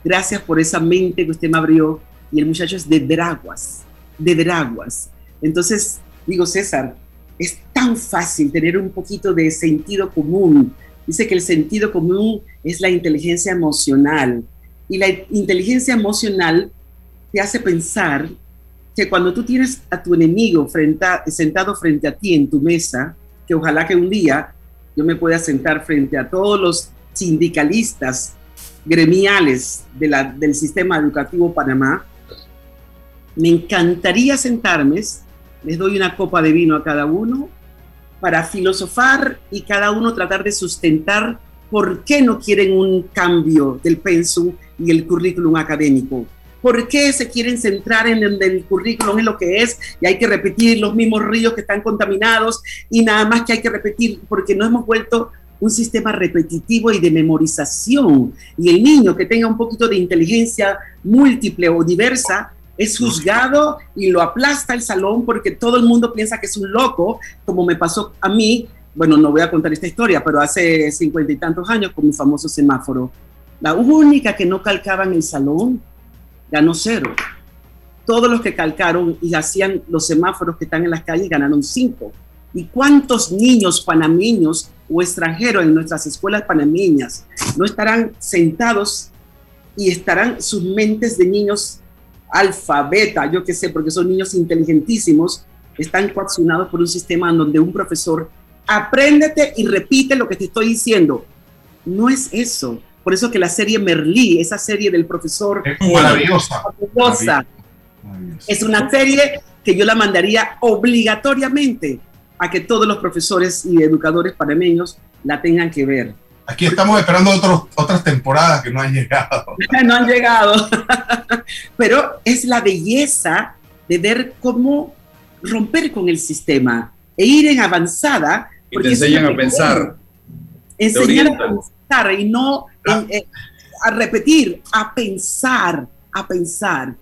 gracias por esa mente que usted me abrió, y el muchacho es de Veraguas, de Veraguas. Entonces, digo, César, es tan fácil tener un poquito de sentido común. Dice que el sentido común es la inteligencia emocional, y la inteligencia emocional te hace pensar que cuando tú tienes a tu enemigo sentado frente a ti en tu mesa, que ojalá que un día yo me pueda sentar frente a todos los sindicalistas gremiales del sistema educativo Panamá, me encantaría sentarme, les doy una copa de vino a cada uno, para filosofar y cada uno tratar de sustentar por qué no quieren un cambio del pensum y el currículum académico. ¿Por qué se quieren centrar en el, currículum, en lo que es, y hay que repetir los mismos ríos que están contaminados y nada más que hay que repetir porque no hemos vuelto un sistema repetitivo y de memorización. Y el niño que tenga un poquito de inteligencia múltiple o diversa es juzgado y lo aplasta el salón porque todo el mundo piensa que es un loco, como me pasó a mí. Bueno, no voy a contar esta historia, pero hace cincuenta y tantos años con mi famoso semáforo. La única que no calcaba en el salón ganó cero. Todos los que calcaron y hacían los semáforos que están en las calles ganaron cinco. ¿Y cuántos niños panameños o extranjeros en nuestras escuelas panameñas no estarán sentados y estarán sus mentes de niños alfabeta, yo qué sé, porque son niños inteligentísimos, están coaccionados por un sistema en donde un profesor apréndete y repite lo que te estoy diciendo. No es eso. Por eso que la serie Merlí, esa serie del profesor...
Es maravillosa.
Es una serie que yo la mandaría obligatoriamente a que todos los profesores y educadores panameños la tengan que ver.
Aquí estamos esperando otros, otras temporadas que no han llegado. <laughs>
no han llegado. <laughs> Pero es la belleza de ver cómo romper con el sistema. e ir en avanzada.
Y te enseñan a pensar.
Enseñar a pensar y no ah. eh, a repetir, a pensar, a pensar.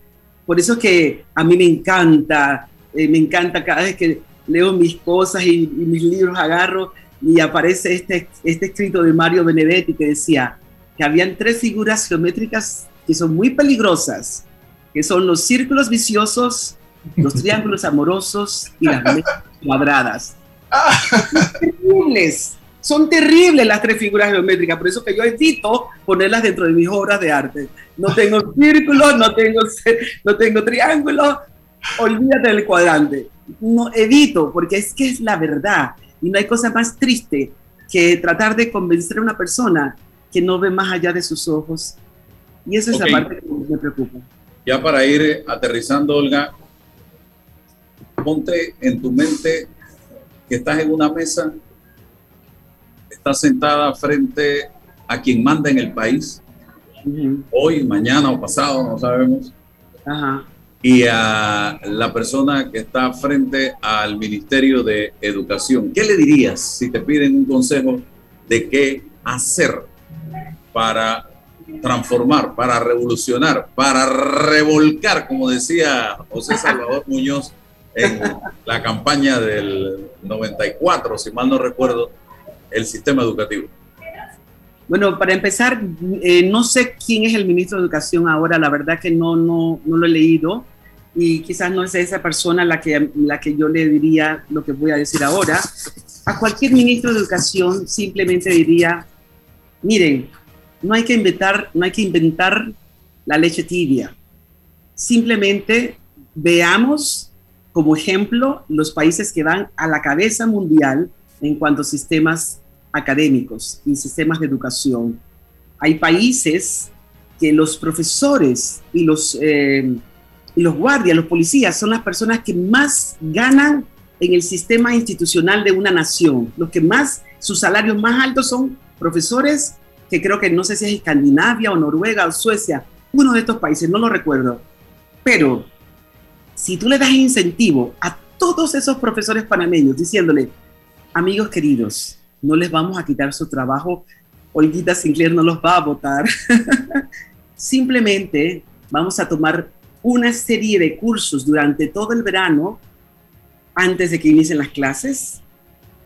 Por eso es que a mí me encanta, eh, me encanta cada vez que leo mis cosas y, y, mis libros agarro y aparece este, este escrito de Mario Benedetti que decía que habían tres figuras geométricas que son muy peligrosas, que son los círculos viciosos, los <laughs> triángulos amorosos y las <laughs> cuadradas. Son terribles, son terribles las tres figuras geométricas, por eso que yo evito ponerlas dentro de mis obras de arte. No tengo círculos, no tengo, no tengo triángulos, olvídate del cuadrante. No evito, porque es que es la verdad. Y no hay cosa más triste que tratar de convencer a una persona que no ve más allá de sus ojos. Y esa es la parte que me preocupa.
Ya para ir aterrizando, Olga, ponte en tu mente que estás en una mesa, estás sentada frente a quien manda en el país, hoy, mañana o pasado, no sabemos, y a la persona que está frente al Ministerio de Educación. ¿Qué le dirías si te piden un consejo de qué hacer para transformar, para revolucionar, para revolcar, como decía José Salvador <laughs> Muñoz en la campaña del 94, si mal no recuerdo, el sistema educativo?
Bueno, para empezar, eh, no sé quién es el ministro de Educación ahora, la verdad que no, no, no lo he leído y quizás no es esa persona la que, la que yo le diría lo que voy a decir ahora. A cualquier ministro de Educación simplemente diría, miren, no hay que inventar, no hay que inventar la leche tibia. Simplemente veamos como ejemplo los países que van a la cabeza mundial en cuanto a sistemas académicos y sistemas de educación. Hay países que los profesores y los, eh, los guardias, los policías, son las personas que más ganan en el sistema institucional de una nación. Los que más, sus salarios más altos son profesores que creo que no sé si es Escandinavia o Noruega o Suecia, uno de estos países, no lo recuerdo. Pero si tú le das incentivo a todos esos profesores panameños diciéndole, amigos queridos, no les vamos a quitar su trabajo, Olguita Sinclair no los va a votar, <laughs> simplemente vamos a tomar una serie de cursos durante todo el verano antes de que inicien las clases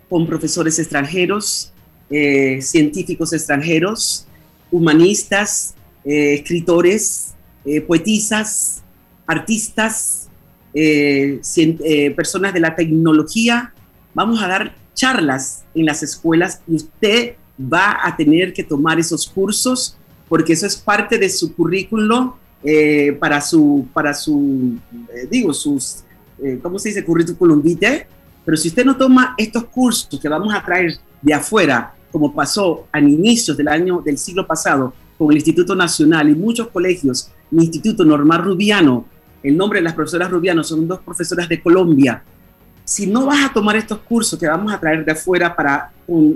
con profesores extranjeros eh, científicos extranjeros, humanistas, eh, escritores, eh, poetisas, artistas, personas de la tecnología. Vamos a dar charlas en las escuelas y usted va a tener que tomar esos cursos porque eso es parte de su currículo para su, para su digo, sus, ¿cómo se dice? Currículum vitae. Pero si usted no toma estos cursos que vamos a traer de afuera como pasó a inicios del año del siglo pasado con el Instituto Nacional y muchos colegios, el Instituto Normal Rubiano, el nombre de las profesoras Rubiano son dos profesoras de Colombia. Si no vas a tomar estos cursos que vamos a traer de afuera para,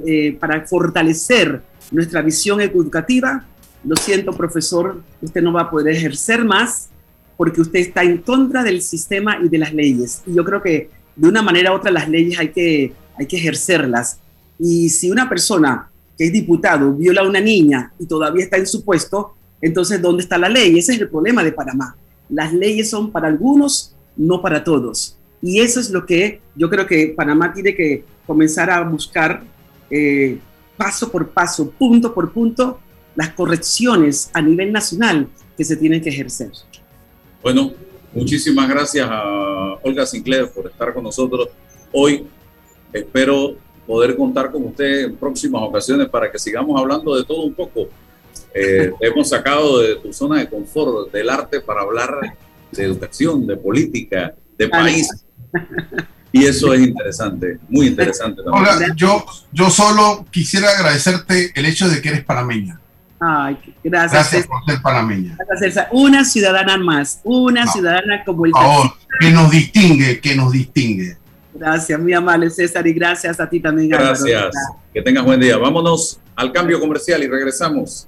eh, para fortalecer nuestra visión educativa, lo siento, profesor, usted no va a poder ejercer más porque usted está en contra del sistema y de las leyes. Y yo creo que de una manera u otra las leyes hay que, hay que ejercerlas y si una persona que es diputado viola a una niña y todavía está en su puesto, entonces ¿dónde está la ley? Ese es el problema de Panamá. Las leyes son para algunos, no para todos. Y eso es lo que yo creo que Panamá tiene que comenzar a buscar eh, paso por paso, punto por punto, las correcciones a nivel nacional que se tienen que ejercer.
Bueno, muchísimas gracias a Olga Sinclair por estar con nosotros hoy. Espero poder contar con usted en próximas ocasiones para que sigamos hablando de todo un poco. Eh, <laughs> hemos sacado de tu zona de confort del arte para hablar de educación, de política, de país. Y eso es interesante, muy interesante.
También. yo, yo solo quisiera agradecerte el hecho de que eres panameña.
Ay, gracias.
Gracias por ser panameña.
Gracias, Una ciudadana más, una ciudadana como el...
Que nos distingue, que nos distingue.
Gracias, muy amable César, y gracias a ti también.
Gracias, que tengas buen día. Vámonos al cambio comercial y regresamos.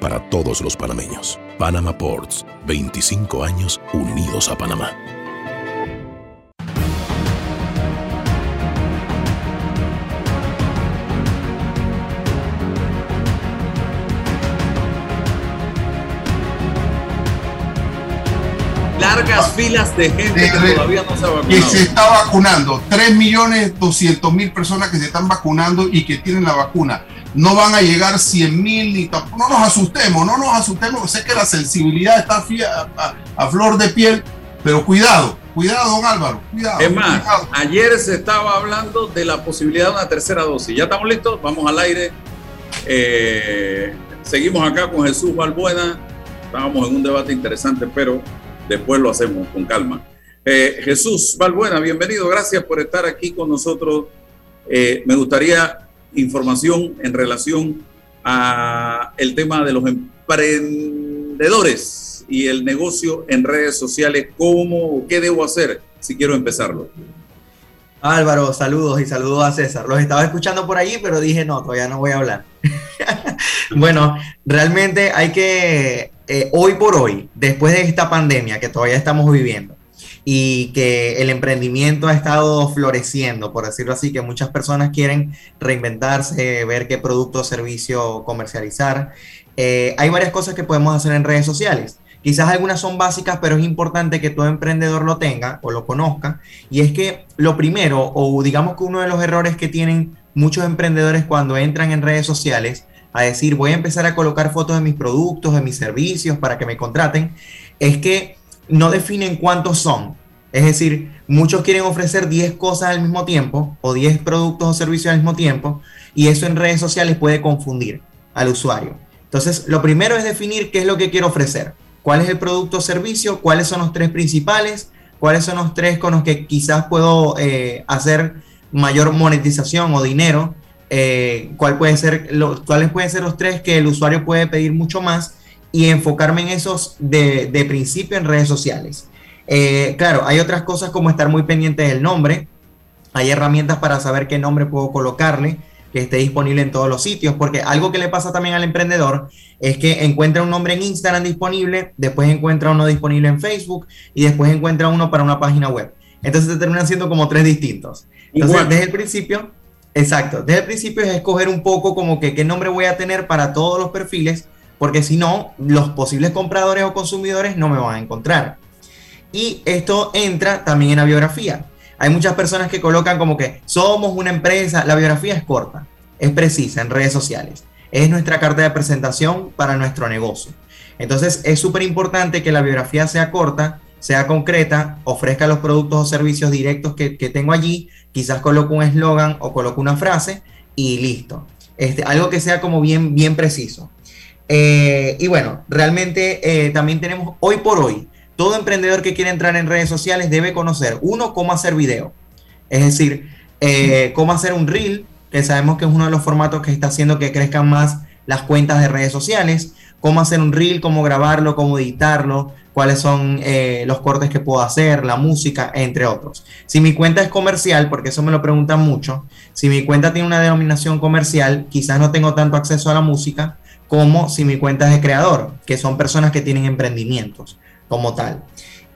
para todos los panameños. Panama Ports, 25 años unidos a Panamá.
Largas filas de gente que todavía no se ha vacunado.
que se está vacunando. 3 millones 200 mil personas que se están vacunando y que tienen la vacuna. No van a llegar 100 mil ni tampoco. No nos asustemos, no nos asustemos. Sé que la sensibilidad está a, a- a flor de piel, pero cuidado, cuidado, don Álvaro. Cuidado.
Es más,
cuidado.
ayer se estaba hablando de la posibilidad de una tercera dosis. ¿Ya estamos listos? Vamos al aire. Eh, seguimos acá con Jesús Balbuena. Estábamos en un debate interesante, pero después lo hacemos con calma. Eh, Jesús Balbuena, bienvenido. Gracias por estar aquí con nosotros. Eh, me gustaría información en relación a el tema de los emprendedores y el negocio en redes sociales. ¿Cómo, qué debo hacer si quiero empezarlo?
Álvaro, saludos y saludos a César. Los estaba escuchando por allí, pero dije no, todavía no voy a hablar. <laughs> bueno, realmente hay que, eh, hoy por hoy, después de esta pandemia que todavía estamos viviendo y que el emprendimiento ha estado floreciendo, por decirlo así, que muchas personas quieren reinventarse, ver qué producto o servicio comercializar, eh, hay varias cosas que podemos hacer en redes sociales. Quizás algunas son básicas, pero es importante que todo emprendedor lo tenga o lo conozca. Y es que lo primero, o digamos que uno de los errores que tienen muchos emprendedores cuando entran en redes sociales a decir voy a empezar a colocar fotos de mis productos, de mis servicios para que me contraten, es que no definen cuántos son. Es decir, muchos quieren ofrecer 10 cosas al mismo tiempo o 10 productos o servicios al mismo tiempo y eso en redes sociales puede confundir al usuario. Entonces, lo primero es definir qué es lo que quiero ofrecer. Cuál es el producto o servicio, cuáles son los tres principales, cuáles son los tres con los que quizás puedo eh, hacer mayor monetización o dinero, eh, cuál ser cuáles pueden ser los tres que el usuario puede pedir mucho más y enfocarme en esos de, de principio en redes sociales. Eh, claro, hay otras cosas como estar muy pendiente del nombre, hay herramientas para saber qué nombre puedo colocarle, que esté disponible en todos los sitios, porque algo que le pasa también al emprendedor es que encuentra un nombre en Instagram disponible, después encuentra uno disponible en Facebook y después encuentra uno para una página web. Entonces se terminan siendo como tres distintos. Entonces,
Igual.
desde el principio, exacto, desde el principio es escoger un poco como que qué nombre voy a tener para todos los perfiles, porque si no, los posibles compradores o consumidores no me van a encontrar. Y esto entra también en la biografía. Hay muchas personas que colocan como que somos una empresa. La biografía es corta, es precisa en redes sociales. Es nuestra carta de presentación para nuestro negocio. Entonces es súper importante que la biografía sea corta, sea concreta, ofrezca los productos o servicios directos que, tengo allí. Quizás coloco un eslogan o coloco una frase y listo. Este, algo que sea como bien, bien preciso. Eh, y bueno, realmente eh, también tenemos hoy por hoy todo emprendedor que quiere entrar en redes sociales debe conocer, uno, cómo hacer video. Es decir, eh, cómo hacer un reel, que sabemos que es uno de los formatos que está haciendo que crezcan más las cuentas de redes sociales. Cómo hacer un reel, cómo grabarlo, cómo editarlo, cuáles son los cortes que puedo hacer, la música, entre otros. Si mi cuenta es comercial, porque eso me lo preguntan mucho, si mi cuenta tiene una denominación comercial, quizás no tengo tanto acceso a la música como si mi cuenta es de creador, que son personas que tienen emprendimientos como tal.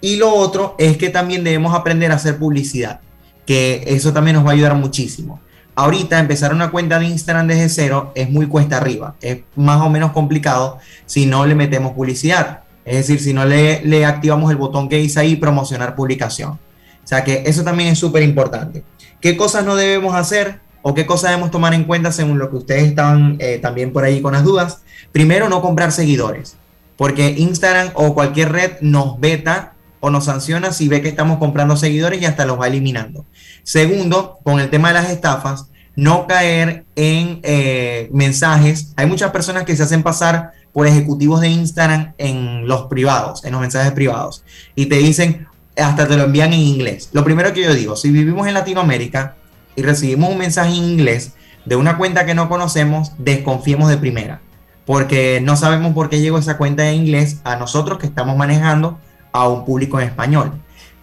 Y lo otro es que también debemos aprender a hacer publicidad, que eso también nos va a ayudar muchísimo. Ahorita empezar una cuenta de Instagram desde cero es muy cuesta arriba, es más o menos complicado si no le metemos publicidad, es decir, si no le, le activamos el botón que dice ahí promocionar publicación. O sea que eso también es súper importante. ¿Qué cosas no debemos hacer o qué cosas debemos tomar en cuenta según lo que ustedes estaban eh, también por ahí con las dudas? Primero, no comprar seguidores, porque Instagram o cualquier red nos beta o nos sanciona si ve que estamos comprando seguidores y hasta los va eliminando. Segundo, con el tema de las estafas, no caer en eh, mensajes. Hay muchas personas que se hacen pasar por ejecutivos de Instagram en los privados, en los mensajes privados, y te dicen, hasta te lo envían en inglés. Lo primero que yo digo, si vivimos en Latinoamérica y recibimos un mensaje en inglés de una cuenta que no conocemos, desconfiemos de primera, porque no sabemos por qué llegó esa cuenta en inglés a nosotros que estamos manejando a un público en español.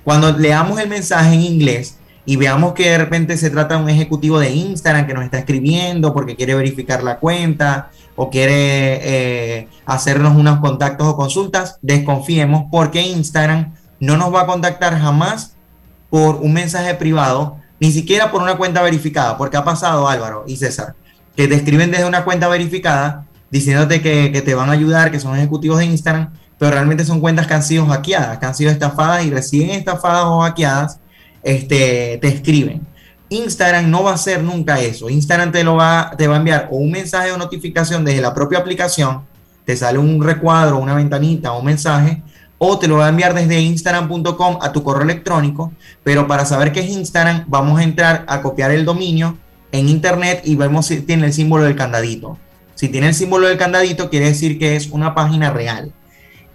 Cuando leamos el mensaje en inglés, y veamos que de repente se trata de un ejecutivo de Instagram que nos está escribiendo porque quiere verificar la cuenta o quiere eh, hacernos unos contactos o consultas, desconfiemos porque Instagram no nos va a contactar jamás por un mensaje privado, ni siquiera por una cuenta verificada, porque ha pasado Álvaro y César, que te escriben desde una cuenta verificada diciéndote que, te van a ayudar, que son ejecutivos de Instagram, pero realmente son cuentas que han sido hackeadas, que han sido estafadas y reciben estafadas o hackeadas este, te escriben. Instagram no va a hacer nunca eso. Instagram te, lo va, te va a enviar o un mensaje o notificación desde la propia aplicación, te sale un recuadro, una ventanita un mensaje, o te lo va a enviar desde instagram.com a tu correo electrónico, pero para saber qué es Instagram, vamos a entrar a copiar el dominio en internet y vemos si tiene el símbolo del candadito. Si tiene el símbolo del candadito, quiere decir que es una página real.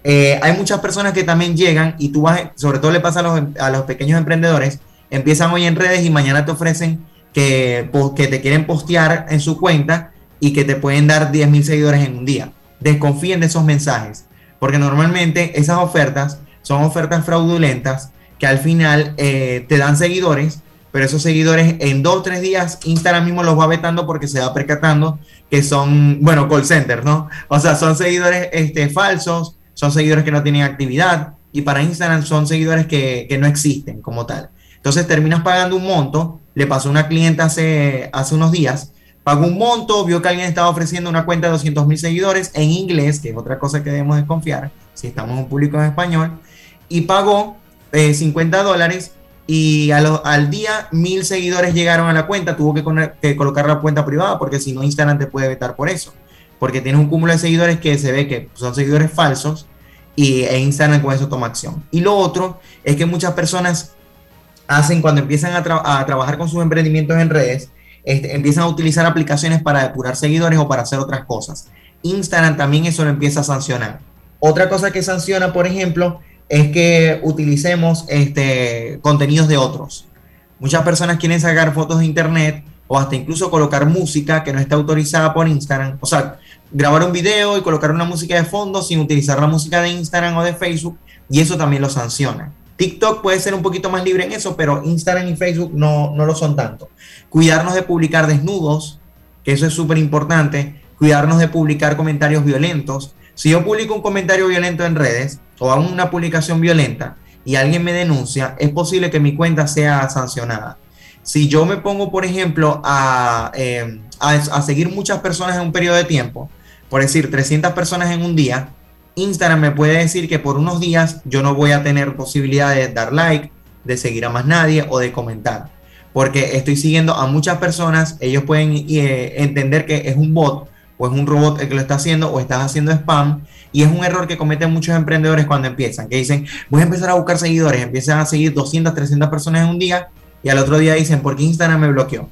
Eh, hay muchas personas que también llegan y tú vas, sobre todo le pasa a los, pequeños emprendedores, empiezan hoy en redes y mañana te ofrecen que, que te quieren postear en su cuenta y que te pueden dar 10 mil seguidores en un día. Desconfíen de esos mensajes, porque normalmente esas ofertas son ofertas fraudulentas que al final eh, te dan seguidores, pero esos seguidores en dos o tres días Instagram mismo los va vetando porque se va percatando que son, bueno, call centers, ¿no? O sea, son seguidores este, falsos son seguidores que no tienen actividad y para Instagram son seguidores que, no existen como tal. Entonces terminas pagando un monto, le pasó a una clienta hace, hace unos días, pagó un monto, vio que alguien estaba ofreciendo una cuenta de 200 mil seguidores en inglés, que es otra cosa que debemos desconfiar si estamos en un público en español, y pagó 50 eh, dólares y al día mil seguidores llegaron a la cuenta, tuvo que, que, colocar la cuenta privada porque si no Instagram te puede vetar por eso, porque tiene un cúmulo de seguidores que se ve que son seguidores falsos y e Instagram con eso toma acción. Y lo otro es que muchas personas hacen cuando empiezan a, trabajar con sus emprendimientos en redes, este, empiezan a utilizar aplicaciones para depurar seguidores o para hacer otras cosas. Instagram también eso lo empieza a sancionar. Otra cosa que sanciona, por ejemplo, es que utilicemos este, contenidos de otros. Muchas personas quieren sacar fotos de internet o hasta incluso colocar música que no está autorizada por Instagram. O sea, grabar un video y colocar una música de fondo sin utilizar la música de Instagram o de Facebook y eso también lo sanciona. TikTok puede ser un poquito más libre en eso, pero Instagram y Facebook no, no lo son tanto. Cuidarnos de publicar desnudos, que eso es súper importante. Cuidarnos de publicar comentarios violentos. Si yo publico un comentario violento en redes o hago una publicación violenta y alguien me denuncia, es posible que mi cuenta sea sancionada. Si yo me pongo, por ejemplo, a, eh, a, a seguir muchas personas en un periodo de tiempo, por decir 300 personas en un día, Instagram me puede decir que por unos días yo no voy a tener posibilidad de dar like, de seguir a más nadie o de comentar. Porque estoy siguiendo a muchas personas, ellos pueden eh, entender que es un bot o es un robot el que lo está haciendo o estás haciendo spam. Y es un error que cometen muchos emprendedores cuando empiezan, que dicen, voy a empezar a buscar seguidores, empiezan a seguir 200, 300 personas en un día y al otro día dicen, porque Instagram me bloqueó.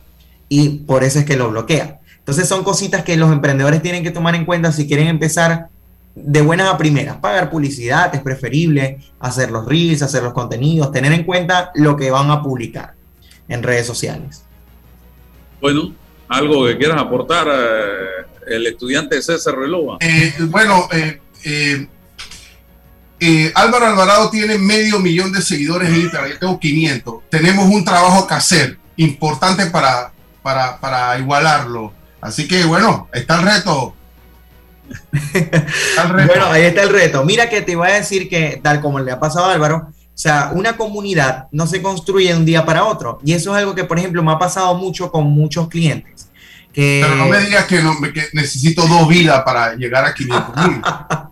Y por eso es que lo bloquea. Entonces son cositas que los emprendedores tienen que tomar en cuenta si quieren empezar de buenas a primeras. Pagar publicidad es preferible, hacer los reels, hacer los contenidos, tener en cuenta lo que van a publicar en redes sociales.
Bueno, algo que quieras aportar, eh, el estudiante César Relova.
Eh, bueno, eh, Álvaro Alvarado tiene medio millón de seguidores en Instagram, yo tengo 500. Tenemos un trabajo que hacer importante para, para, para igualarlo. Así que bueno, está el reto. <laughs>
Bueno, ahí está el reto. Mira que te voy a decir que, tal como le ha pasado a Álvaro, o sea, una comunidad no se construye de un día para otro. Y eso es algo que, por ejemplo, me ha pasado mucho con muchos clientes.
Pero no me digas que, necesito dos vidas para llegar a 500 mil.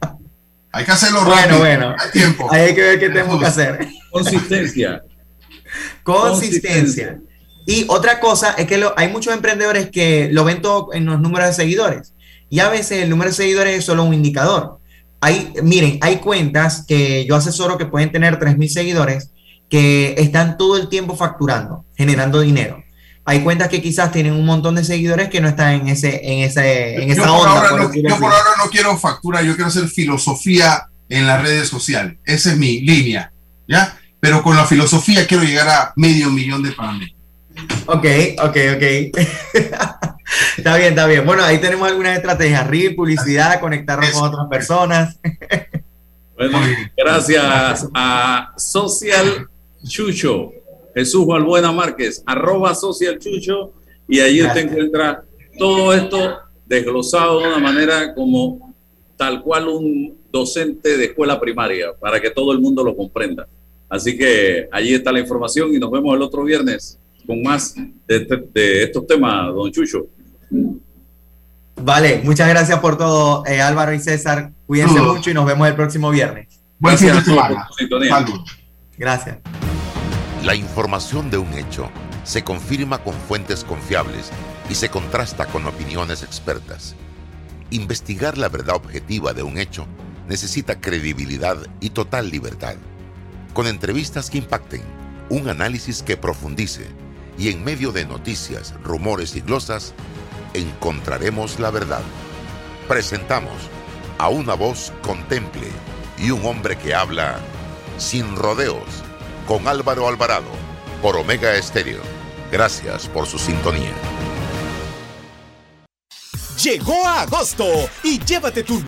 <laughs> hay que hacerlo rápido.
Bueno, bueno. Hay tiempo. Hay que ver qué tenemos que hacer.
Consistencia.
Consistencia. Y otra cosa es que hay muchos emprendedores que lo ven todo en los números de seguidores. Y a veces el número de seguidores es solo un indicador. Hay, miren, hay cuentas que yo asesoro que pueden tener 3.000 seguidores que están todo el tiempo facturando, generando dinero. Hay cuentas que quizás tienen un montón de seguidores que no están en ese, en ese, en esa onda.
no, yo por ahora no quiero factura, yo quiero hacer filosofía en las redes sociales. Esa es mi línea, ¿ya? Pero con la filosofía quiero llegar a medio millón de panameños.
Ok, ok, ok. <laughs> está bien, está bien. Bueno, ahí tenemos algunas estrategias, RIL, publicidad, conectarnos con otras personas.
bueno, gracias a Social Chucho, Jesús Valbuena Márquez, arroba Social Chucho, y allí usted encuentra todo esto desglosado de una manera como tal cual un docente de escuela primaria, para que todo el mundo lo comprenda. Así que allí está la información y nos vemos el otro viernes con más de, este, estos temas, don Chucho.
Vale, muchas gracias por todo, eh, Álvaro y César. Cuídense mucho y nos vemos el próximo viernes.
Buen fin de semana.
Gracias.
La información de un hecho se confirma con fuentes confiables y se contrasta con opiniones expertas. Investigar la verdad objetiva de un hecho necesita credibilidad y total libertad. Con entrevistas que impacten, un análisis que profundice y en medio de noticias, rumores y glosas, encontraremos la verdad. Presentamos a una voz contemple y un hombre que habla sin rodeos con Álvaro Alvarado por Omega Estéreo. Gracias por su sintonía.
Llegó a agosto y llévate tu